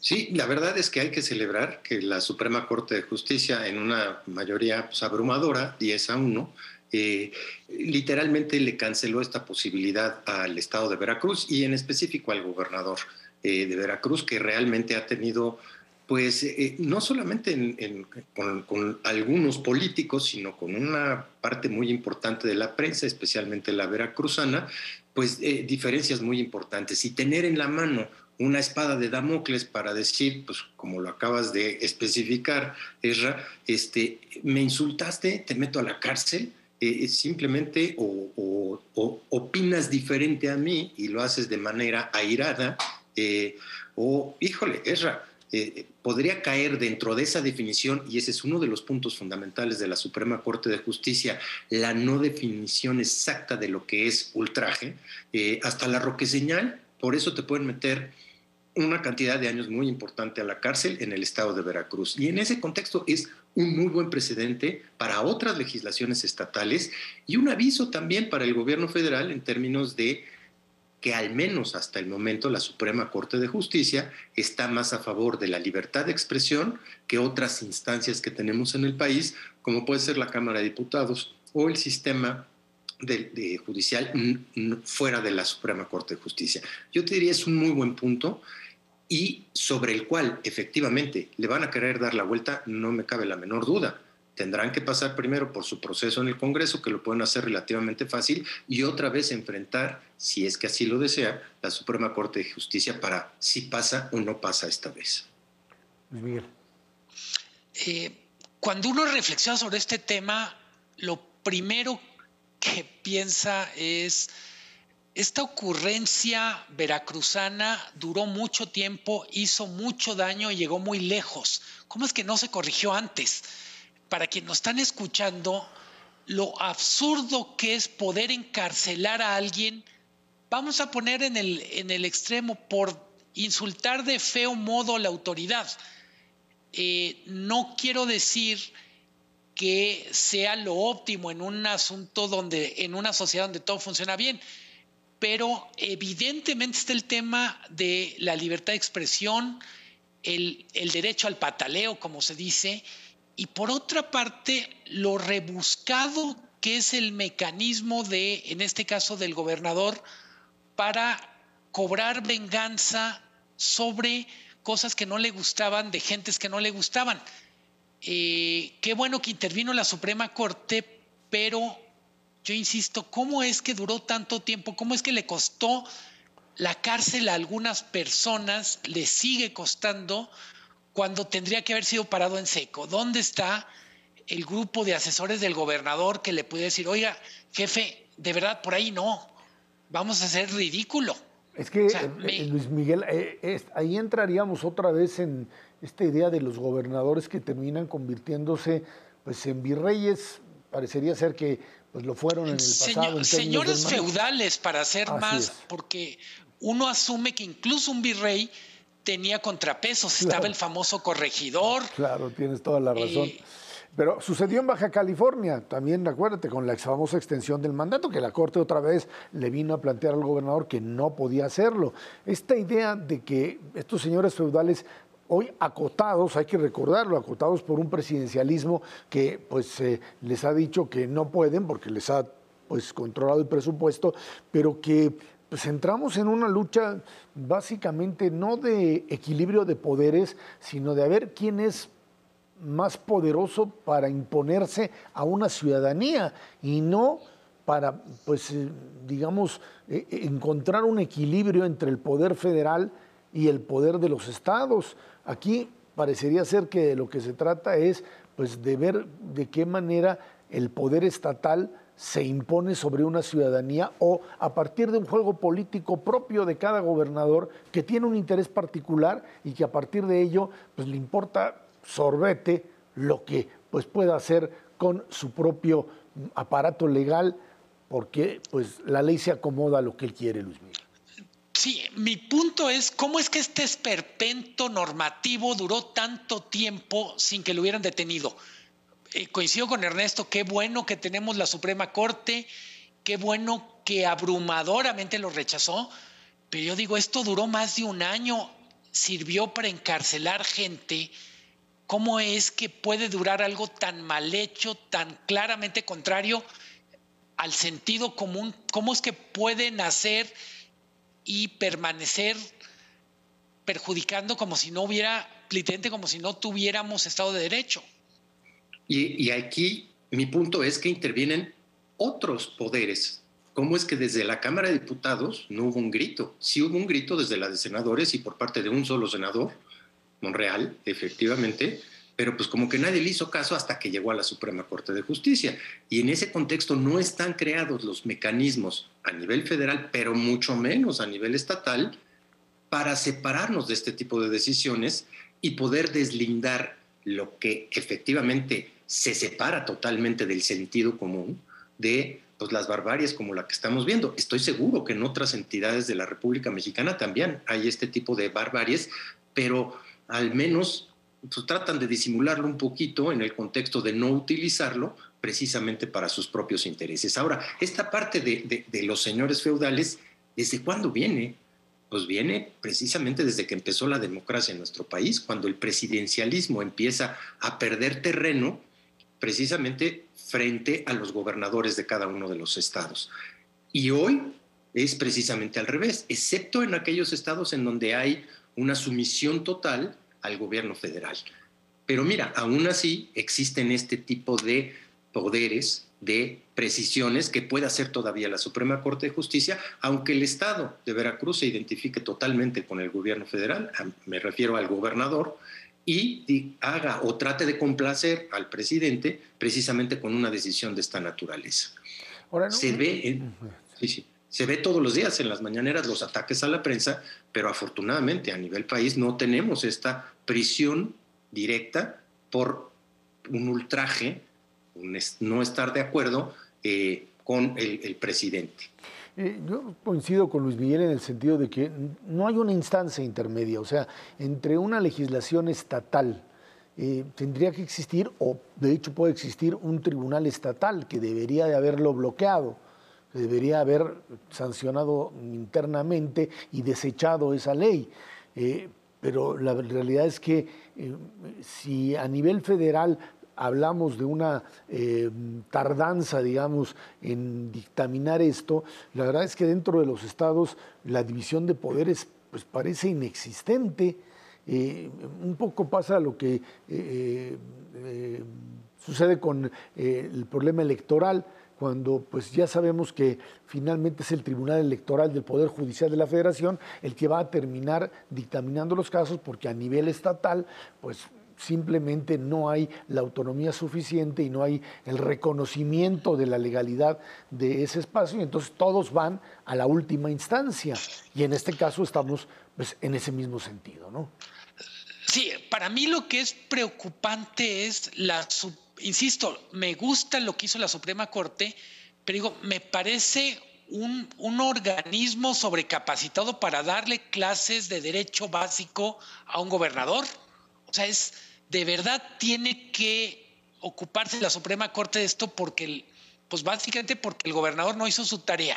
Sí, la verdad es que hay que celebrar que la Suprema Corte de Justicia, en una mayoría pues, abrumadora, 10 a 1, eh, literalmente le canceló esta posibilidad al Estado de Veracruz y en específico al gobernador eh, de Veracruz, que realmente ha tenido, pues, eh, no solamente con, con, algunos políticos, sino con una parte muy importante de la prensa, especialmente la veracruzana, pues diferencias muy importantes. Y tener en la mano una espada de Damocles para decir, pues como lo acabas de especificar, Esra, este, me insultaste, te meto a la cárcel, eh, simplemente o, opinas diferente a mí y lo haces de manera airada, eh, o híjole, Esra, eh, podría caer dentro de esa definición, y ese es uno de los puntos fundamentales de la Suprema Corte de Justicia, la no definición exacta de lo que es ultraje, hasta la roque señal, por eso te pueden meter una cantidad de años muy importante a la cárcel en el estado de Veracruz. Y en ese contexto es un muy buen precedente para otras legislaciones estatales y un aviso también para el gobierno federal en términos de que al menos hasta el momento la Suprema Corte de Justicia está más a favor de la libertad de expresión que otras instancias que tenemos en el país, como puede ser la Cámara de Diputados o el sistema de, judicial fuera de la Suprema Corte de Justicia. Yo te diría es un muy buen punto y sobre el cual efectivamente le van a querer dar la vuelta, no me cabe la menor duda. Tendrán que pasar primero por su proceso en el Congreso, que lo pueden hacer relativamente fácil, y otra vez enfrentar, si es que así lo desea, la Suprema Corte de Justicia para si pasa o no pasa esta vez. Miguel. Eh, cuando uno reflexiona sobre este tema, lo primero que piensa es esta ocurrencia veracruzana duró mucho tiempo, hizo mucho daño y llegó muy lejos. ¿Cómo es que no se corrigió antes? Para quienes nos están escuchando, lo absurdo que es poder encarcelar a alguien, vamos a poner en el, en el extremo por insultar de feo modo a la autoridad. Eh, no quiero decir que sea lo óptimo en un asunto donde, en una sociedad donde todo funciona bien, pero evidentemente está el tema de la libertad de expresión, el, derecho al pataleo, como se dice, y por otra parte, lo rebuscado que es el mecanismo de, en este caso, del gobernador, para cobrar venganza sobre cosas que no le gustaban, de gentes que no le gustaban. Eh, qué bueno que intervino la Suprema Corte, pero yo insisto, ¿cómo es que duró tanto tiempo? ¿Cómo es que le costó la cárcel a algunas personas? ¿Le sigue costando cuando tendría que haber sido parado en seco? ¿Dónde está el grupo de asesores del gobernador que le puede decir, oiga, jefe, de verdad, por ahí no, vamos a hacer ridículo? Es que, eh, eh, Luis Miguel, eh, ahí entraríamos otra vez en esta idea de los gobernadores que terminan convirtiéndose pues, en virreyes. Parecería ser que pues lo fueron en el pasado. señores feudales, para hacer más, porque uno asume que incluso un virrey tenía contrapesos, estaba el famoso corregidor. Claro, tienes toda la razón. Eh, pero sucedió en Baja California, también acuérdate, con la famosa extensión del mandato, que la Corte otra vez le vino a plantear al gobernador que no podía hacerlo. Esta idea de que estos señores feudales hoy acotados, hay que recordarlo, acotados por un presidencialismo que pues eh, les ha dicho que no pueden porque les ha pues controlado el presupuesto, pero que pues entramos en una lucha básicamente no de equilibrio de poderes, sino de a ver quién es más poderoso para imponerse a una ciudadanía y no para, pues, eh, digamos, eh, encontrar un equilibrio entre el poder federal y el poder de los estados. Aquí parecería ser que de lo que se trata es, pues, de ver de qué manera el poder estatal se impone sobre una ciudadanía o a partir de un juego político propio de cada gobernador que tiene un interés particular y que a partir de ello pues le importa sorbete lo que pues pueda hacer con su propio aparato legal porque pues la ley se acomoda a lo que él quiere, Luis Miguel. Sí, mi punto es cómo es que este esperpento normativo duró tanto tiempo sin que lo hubieran detenido. Eh, coincido con Ernesto, qué bueno que tenemos la Suprema Corte, qué bueno que abrumadoramente lo rechazó, pero yo digo, esto duró más de un año, sirvió para encarcelar gente. ¿Cómo es que puede durar algo tan mal hecho, tan claramente contrario al sentido común? ¿Cómo es que puede nacer y permanecer perjudicando como si no hubiera, literalmente como si no tuviéramos Estado de Derecho? Y, aquí mi punto es que intervienen otros poderes. ¿Cómo es que desde la Cámara de Diputados no hubo un grito? Sí hubo un grito desde la de senadores y por parte de un solo senador, Monreal, efectivamente, pero pues como que nadie le hizo caso hasta que llegó a la Suprema Corte de Justicia. Y en ese contexto no están creados los mecanismos a nivel federal, pero mucho menos a nivel estatal, para separarnos de este tipo de decisiones y poder deslindar lo que efectivamente se separa totalmente del sentido común de pues, las barbarias como la que estamos viendo. Estoy seguro que en otras entidades de la República Mexicana también hay este tipo de barbaries, pero al menos pues, tratan de disimularlo un poquito en el contexto de no utilizarlo precisamente para sus propios intereses. Ahora, esta parte de, de los señores feudales, ¿desde cuándo viene? Pues viene precisamente desde que empezó la democracia en nuestro país, cuando el presidencialismo empieza a perder terreno precisamente frente a los gobernadores de cada uno de los estados. Y hoy es precisamente al revés, excepto en aquellos estados en donde hay una sumisión total al gobierno federal. Pero mira, aún así existen este tipo de poderes, de precisiones que puede hacer todavía la Suprema Corte de Justicia, aunque el Estado de Veracruz se identifique totalmente con el gobierno federal, me refiero al gobernador, y haga o trate de complacer al presidente precisamente con una decisión de esta naturaleza. Se ve, se ve todos los días en las mañaneras los ataques a la prensa, pero afortunadamente a nivel país no tenemos esta prisión directa por un ultraje, un no estar de acuerdo eh, con el presidente. Eh, yo coincido con Luis Miguel en el sentido de que no hay una instancia intermedia, o sea, entre una legislación estatal eh, tendría que existir, o de hecho puede existir, un tribunal estatal que debería de haberlo bloqueado, que debería haber sancionado internamente y desechado esa ley. Eh, pero la realidad es que si a nivel federal hablamos de una eh, tardanza, digamos, en dictaminar esto, la verdad es que dentro de los estados la división de poderes pues parece inexistente. Eh, un poco pasa lo que eh, sucede con el problema electoral, cuando pues ya sabemos que finalmente es el Tribunal Electoral del Poder Judicial de la Federación el que va a terminar dictaminando los casos porque a nivel estatal pues simplemente no hay la autonomía suficiente y no hay el reconocimiento de la legalidad de ese espacio y entonces todos van a la última instancia y en este caso estamos pues, en ese mismo sentido, ¿no? Sí, para mí lo que es preocupante es la, insisto, me gusta lo que hizo la Suprema Corte, pero digo, me parece un, un, organismo sobrecapacitado para darle clases de derecho básico a un gobernador. O sea, es, de verdad tiene que ocuparse la Suprema Corte de esto porque, pues básicamente porque el gobernador no hizo su tarea.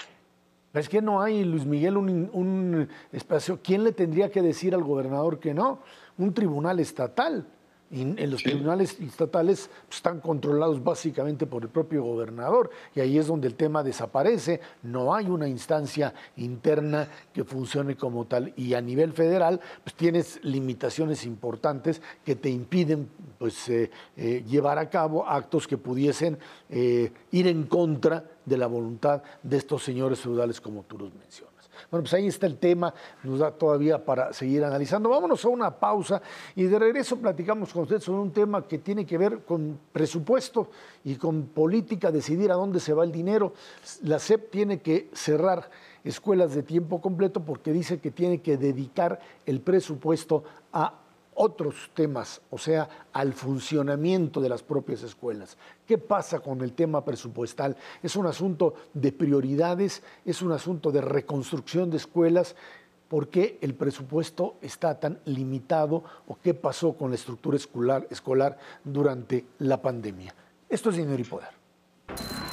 Es que no hay, Luis Miguel, un espacio. ¿Quién le tendría que decir al gobernador que no? Un tribunal estatal. Y en los tribunales estatales pues, están controlados básicamente por el propio gobernador y ahí es donde el tema desaparece, no hay una instancia interna que funcione como tal y a nivel federal pues tienes limitaciones importantes que te impiden pues eh, eh, llevar a cabo actos que pudiesen eh, ir en contra de la voluntad de estos señores feudales como tú los mencionas. Bueno, pues ahí está el tema, nos da todavía para seguir analizando. Vámonos a una pausa y de regreso platicamos con usted sobre un tema que tiene que ver con presupuesto y con política, decidir a dónde se va el dinero. La SEP tiene que cerrar escuelas de tiempo completo porque dice que tiene que dedicar el presupuesto a otros temas, o sea, al funcionamiento de las propias escuelas. ¿Qué pasa con el tema presupuestal? Es un asunto de prioridades, es un asunto de reconstrucción de escuelas. ¿Por qué el presupuesto está tan limitado o qué pasó con la estructura escolar, durante la pandemia? Esto es Dinero y Poder.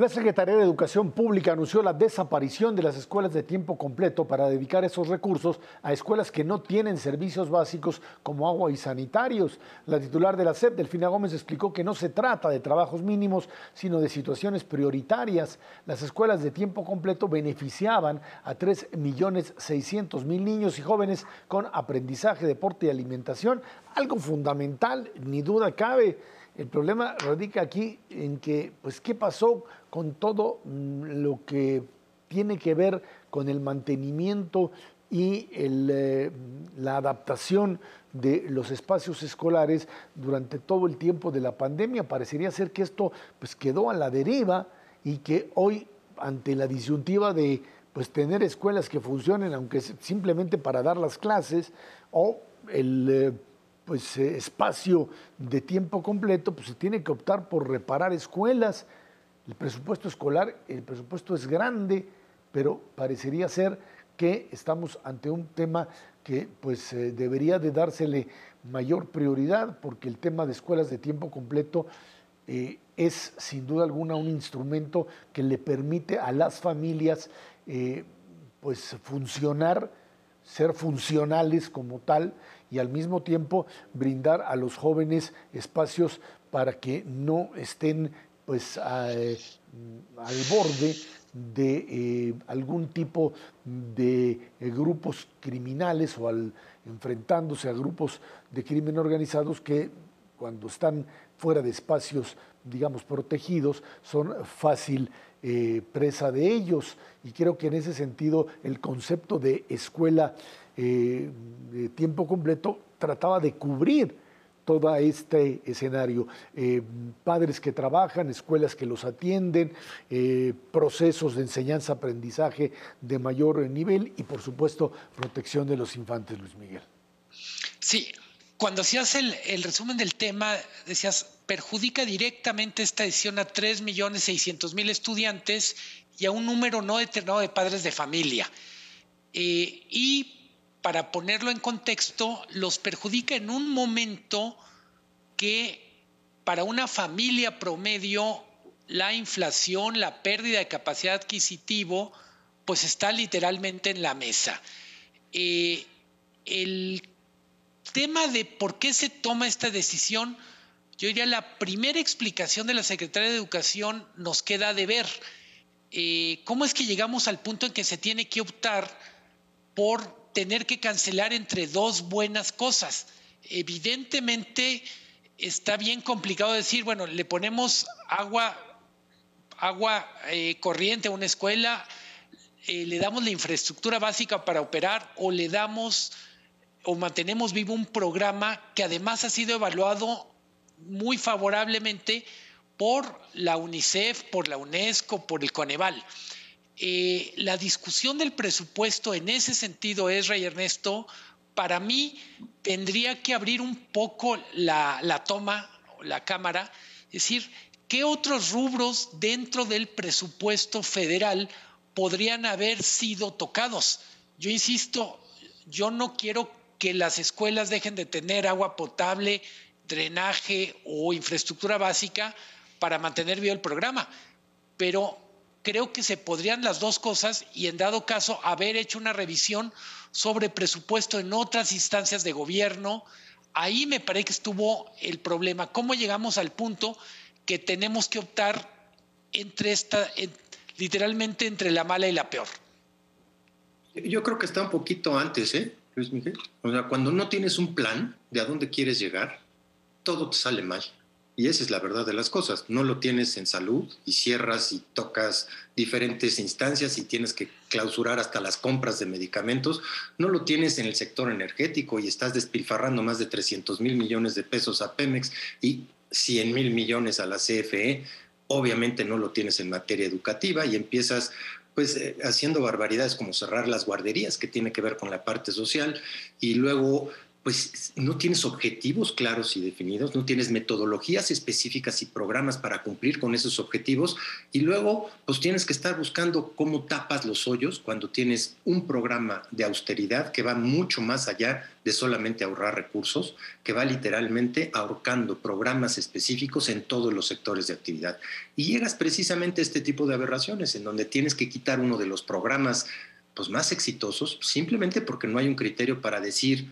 La Secretaría de Educación Pública anunció la desaparición de las escuelas de tiempo completo para dedicar esos recursos a escuelas que no tienen servicios básicos como agua y sanitarios. La titular de la SEP, Delfina Gómez, explicó que no se trata de trabajos mínimos, sino de situaciones prioritarias. Las escuelas de tiempo completo beneficiaban a 3.600.000 niños y jóvenes con aprendizaje, deporte y alimentación, algo fundamental, ni duda cabe. El problema radica aquí en que, pues, ¿qué pasó con todo mm, lo que tiene que ver con el mantenimiento y eh, la adaptación de los espacios escolares durante todo el tiempo de la pandemia? Parecería ser que esto pues, quedó a la deriva y que hoy, ante la disyuntiva de pues, tener escuelas que funcionen, aunque simplemente para dar las clases, o el... Eh, pues, eh, espacio de tiempo completo, pues se tiene que optar por reparar escuelas. El presupuesto escolar, el presupuesto es grande, pero parecería ser que estamos ante un tema que pues eh, debería de dársele mayor prioridad porque el tema de escuelas de tiempo completo eh, es sin duda alguna un instrumento que le permite a las familias pues funcionar, ser funcionales como tal y al mismo tiempo brindar a los jóvenes espacios para que no estén pues al borde de eh, algún tipo de eh, grupos criminales o enfrentándose a grupos de crimen organizados que cuando están fuera de espacios, digamos, protegidos, son fácil eh, presa de ellos. Y creo que en ese sentido el concepto de escuela eh, tiempo completo trataba de cubrir todo este escenario. Eh, padres que trabajan, escuelas que los atienden, eh, procesos de enseñanza-aprendizaje de mayor nivel y, por supuesto, protección de los infantes, Luis Miguel. Sí, cuando hacías el, el resumen del tema, decías, perjudica directamente esta decisión a 3.600.000 estudiantes y a un número no determinado de padres de familia. y para ponerlo en contexto, los perjudica en un momento que para una familia promedio la inflación, la pérdida de capacidad adquisitivo, pues está literalmente en la mesa. Eh, el tema de por qué se toma esta decisión, yo diría la primera explicación de la Secretaría de Educación nos queda de ver. Eh, ¿Cómo es que llegamos al punto en que se tiene que optar por tener que cancelar entre dos buenas cosas. Evidentemente está bien complicado decir, bueno, le ponemos agua, agua eh, corriente a una escuela, eh, le damos la infraestructura básica para operar o le damos o mantenemos vivo un programa que además ha sido evaluado muy favorablemente por la UNICEF, por la UNESCO, por el Coneval. Eh, la discusión del presupuesto en ese sentido, Esra y Ernesto, para mí tendría que abrir un poco la, la toma, la cámara, es decir, ¿qué otros rubros dentro del presupuesto federal podrían haber sido tocados? Yo insisto, yo no quiero que las escuelas dejen de tener agua potable, drenaje o infraestructura básica para mantener vivo el programa pero creo que se podrían las dos cosas y en dado caso haber hecho una revisión sobre presupuesto en otras instancias de gobierno. Ahí me parece que estuvo el problema. ¿Cómo llegamos al punto que tenemos que optar entre esta, literalmente entre la mala y la peor? Yo creo que está un poquito antes, ¿eh, Luis Miguel? O sea, cuando no tienes un plan de a dónde quieres llegar, todo te sale mal. Y esa es la verdad de las cosas. No lo tienes en salud y cierras y tocas diferentes instancias y tienes que clausurar hasta las compras de medicamentos. No lo tienes en el sector energético y estás despilfarrando más de 300 mil millones de pesos a Pemex y 100 mil millones a la CFE. Obviamente no lo tienes en materia educativa y empiezas pues eh, haciendo barbaridades como cerrar las guarderías, que tiene que ver con la parte social, y luego pues no tienes objetivos claros y definidos, no tienes metodologías específicas y programas para cumplir con esos objetivos y luego pues tienes que estar buscando cómo tapas los hoyos cuando tienes un programa de austeridad que va mucho más allá de solamente ahorrar recursos, que va literalmente ahorcando programas específicos en todos los sectores de actividad. Y llegas precisamente a este tipo de aberraciones en donde tienes que quitar uno de los programas pues más exitosos simplemente porque no hay un criterio para decir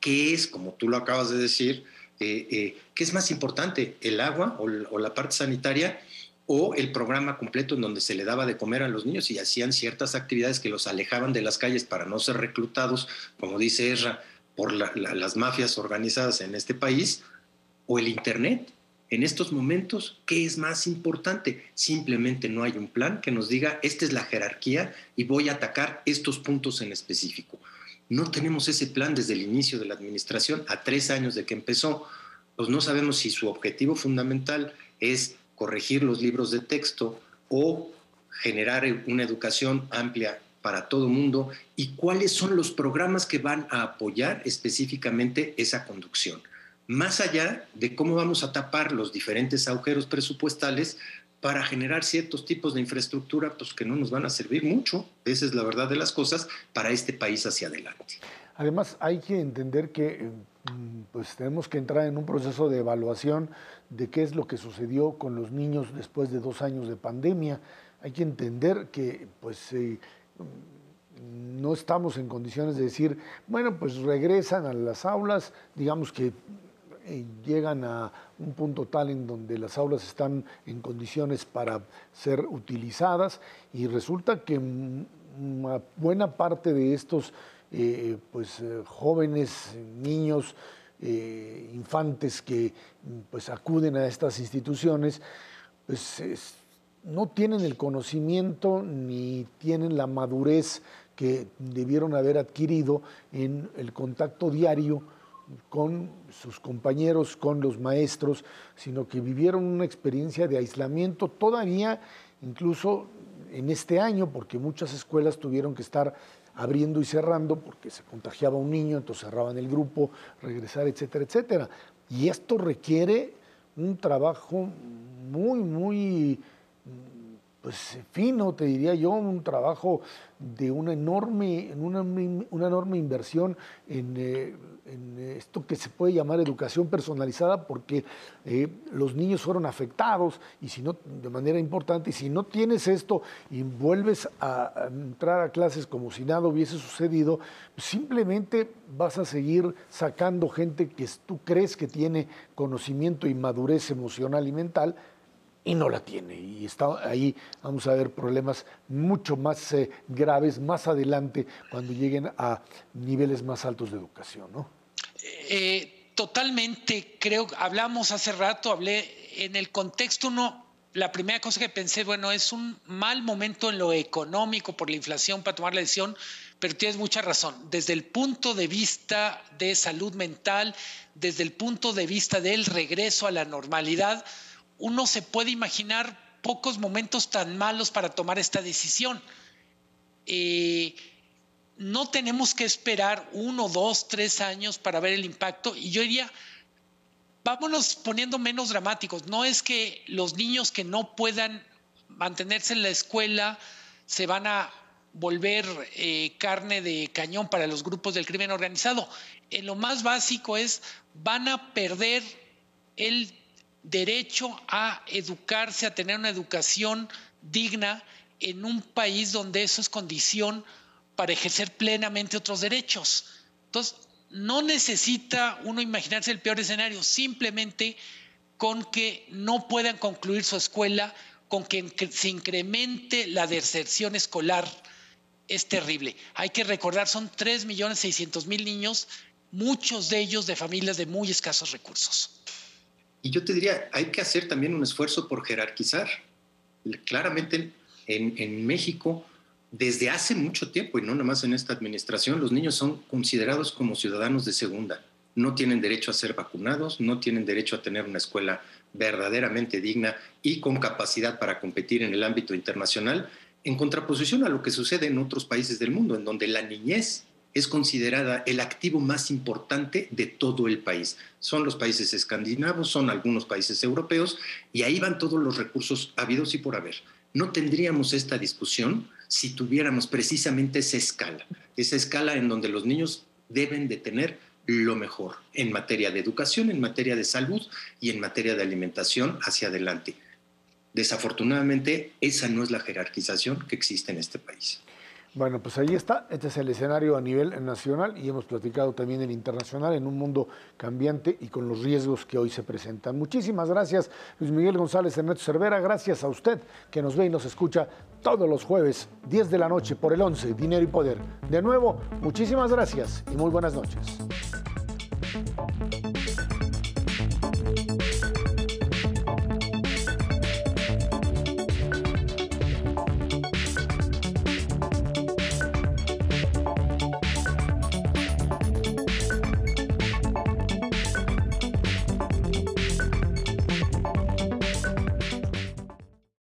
qué es, como tú lo acabas de decir, eh, eh, qué es más importante, el agua o, la parte sanitaria o el programa completo en donde se le daba de comer a los niños y hacían ciertas actividades que los alejaban de las calles para no ser reclutados, como dice Ezra, por las mafias organizadas en este país, o el Internet. En estos momentos, ¿qué es más importante? Simplemente no hay un plan que nos diga, esta es la jerarquía y voy a atacar estos puntos en específico. No tenemos ese plan desde el inicio de la administración, a tres años de que empezó. Pues no sabemos si su objetivo fundamental es corregir los libros de texto o generar una educación amplia para todo mundo y cuáles son los programas que van a apoyar específicamente esa conducción. Más allá de cómo vamos a tapar los diferentes agujeros presupuestales para generar ciertos tipos de infraestructura pues, que no nos van a servir mucho. Esa es la verdad de las cosas para este país hacia adelante. Además, hay que entender que mm, pues, tenemos que entrar en un proceso de evaluación de qué es lo que sucedió con los niños después de dos años de pandemia. Hay que entender que pues, eh, no estamos en condiciones de decir, bueno, pues regresan a las aulas, digamos que eh, llegan a un punto tal en donde las aulas están en condiciones para ser utilizadas y resulta que buena parte de estos eh, pues, eh, jóvenes, niños, infantes que pues, acuden a estas instituciones, pues no tienen el conocimiento ni tienen la madurez que debieron haber adquirido en el contacto diario con sus compañeros, con los maestros, sino que vivieron una experiencia de aislamiento todavía, incluso en este año, porque muchas escuelas tuvieron que estar abriendo y cerrando porque se contagiaba un niño, entonces cerraban el grupo, regresar, etcétera, etcétera. Y esto requiere un trabajo muy, muy pues fino, te diría yo, un trabajo de una enorme, una, una enorme inversión en eh, en esto que se puede llamar educación personalizada, porque eh, los niños fueron afectados y si no, de manera importante, y si no tienes esto y vuelves a, entrar a clases como si nada hubiese sucedido, simplemente vas a seguir sacando gente que tú crees que tiene conocimiento y madurez emocional y mental, y no la tiene. Y está ahí vamos a ver problemas mucho más eh, graves más adelante cuando lleguen a niveles más altos de educación, ¿no? Eh, totalmente, creo, hablamos hace rato, hablé en el contexto uno, la primera cosa que pensé, bueno, es un mal momento en lo económico por la inflación para tomar la decisión, pero tienes mucha razón. Desde el punto de vista de salud mental, desde el punto de vista del regreso a la normalidad, uno se puede imaginar pocos momentos tan malos para tomar esta decisión. Eh, no tenemos que esperar uno, dos, tres años para ver el impacto. Y yo diría, vámonos poniendo menos dramáticos. No es que los niños que no puedan mantenerse en la escuela se van a volver eh, carne de cañón para los grupos del crimen organizado. En lo más básico es, van a perder el derecho a educarse, a tener una educación digna en un país donde eso es condición para ejercer plenamente otros derechos. Entonces, no necesita uno imaginarse el peor escenario, simplemente con que no puedan concluir su escuela, con que se incremente la deserción escolar, es terrible. Hay que recordar, son 3.600.000 niños, muchos de ellos de familias de muy escasos recursos. Y yo te diría, hay que hacer también un esfuerzo por jerarquizar. Claramente en, en México, desde hace mucho tiempo, y no nada más en esta administración, los niños son considerados como ciudadanos de segunda. No tienen derecho a ser vacunados, no tienen derecho a tener una escuela verdaderamente digna y con capacidad para competir en el ámbito internacional, en contraposición a lo que sucede en otros países del mundo, en donde la niñez es considerada el activo más importante de todo el país. Son los países escandinavos, son algunos países europeos, y ahí van todos los recursos habidos y por haber. No tendríamos esta discusión si tuviéramos precisamente esa escala, esa escala en donde los niños deben de tener lo mejor en materia de educación, en materia de salud y en materia de alimentación hacia adelante. Desafortunadamente, esa no es la jerarquización que existe en este país. Bueno, pues ahí está. Este es el escenario a nivel nacional y hemos platicado también el internacional en un mundo cambiante y con los riesgos que hoy se presentan. Muchísimas gracias, Luis Miguel González Ernesto Cervera. Gracias a usted que nos ve y nos escucha todos los jueves, 10 de la noche, por el 11, Dinero y Poder. De nuevo, muchísimas gracias y muy buenas noches.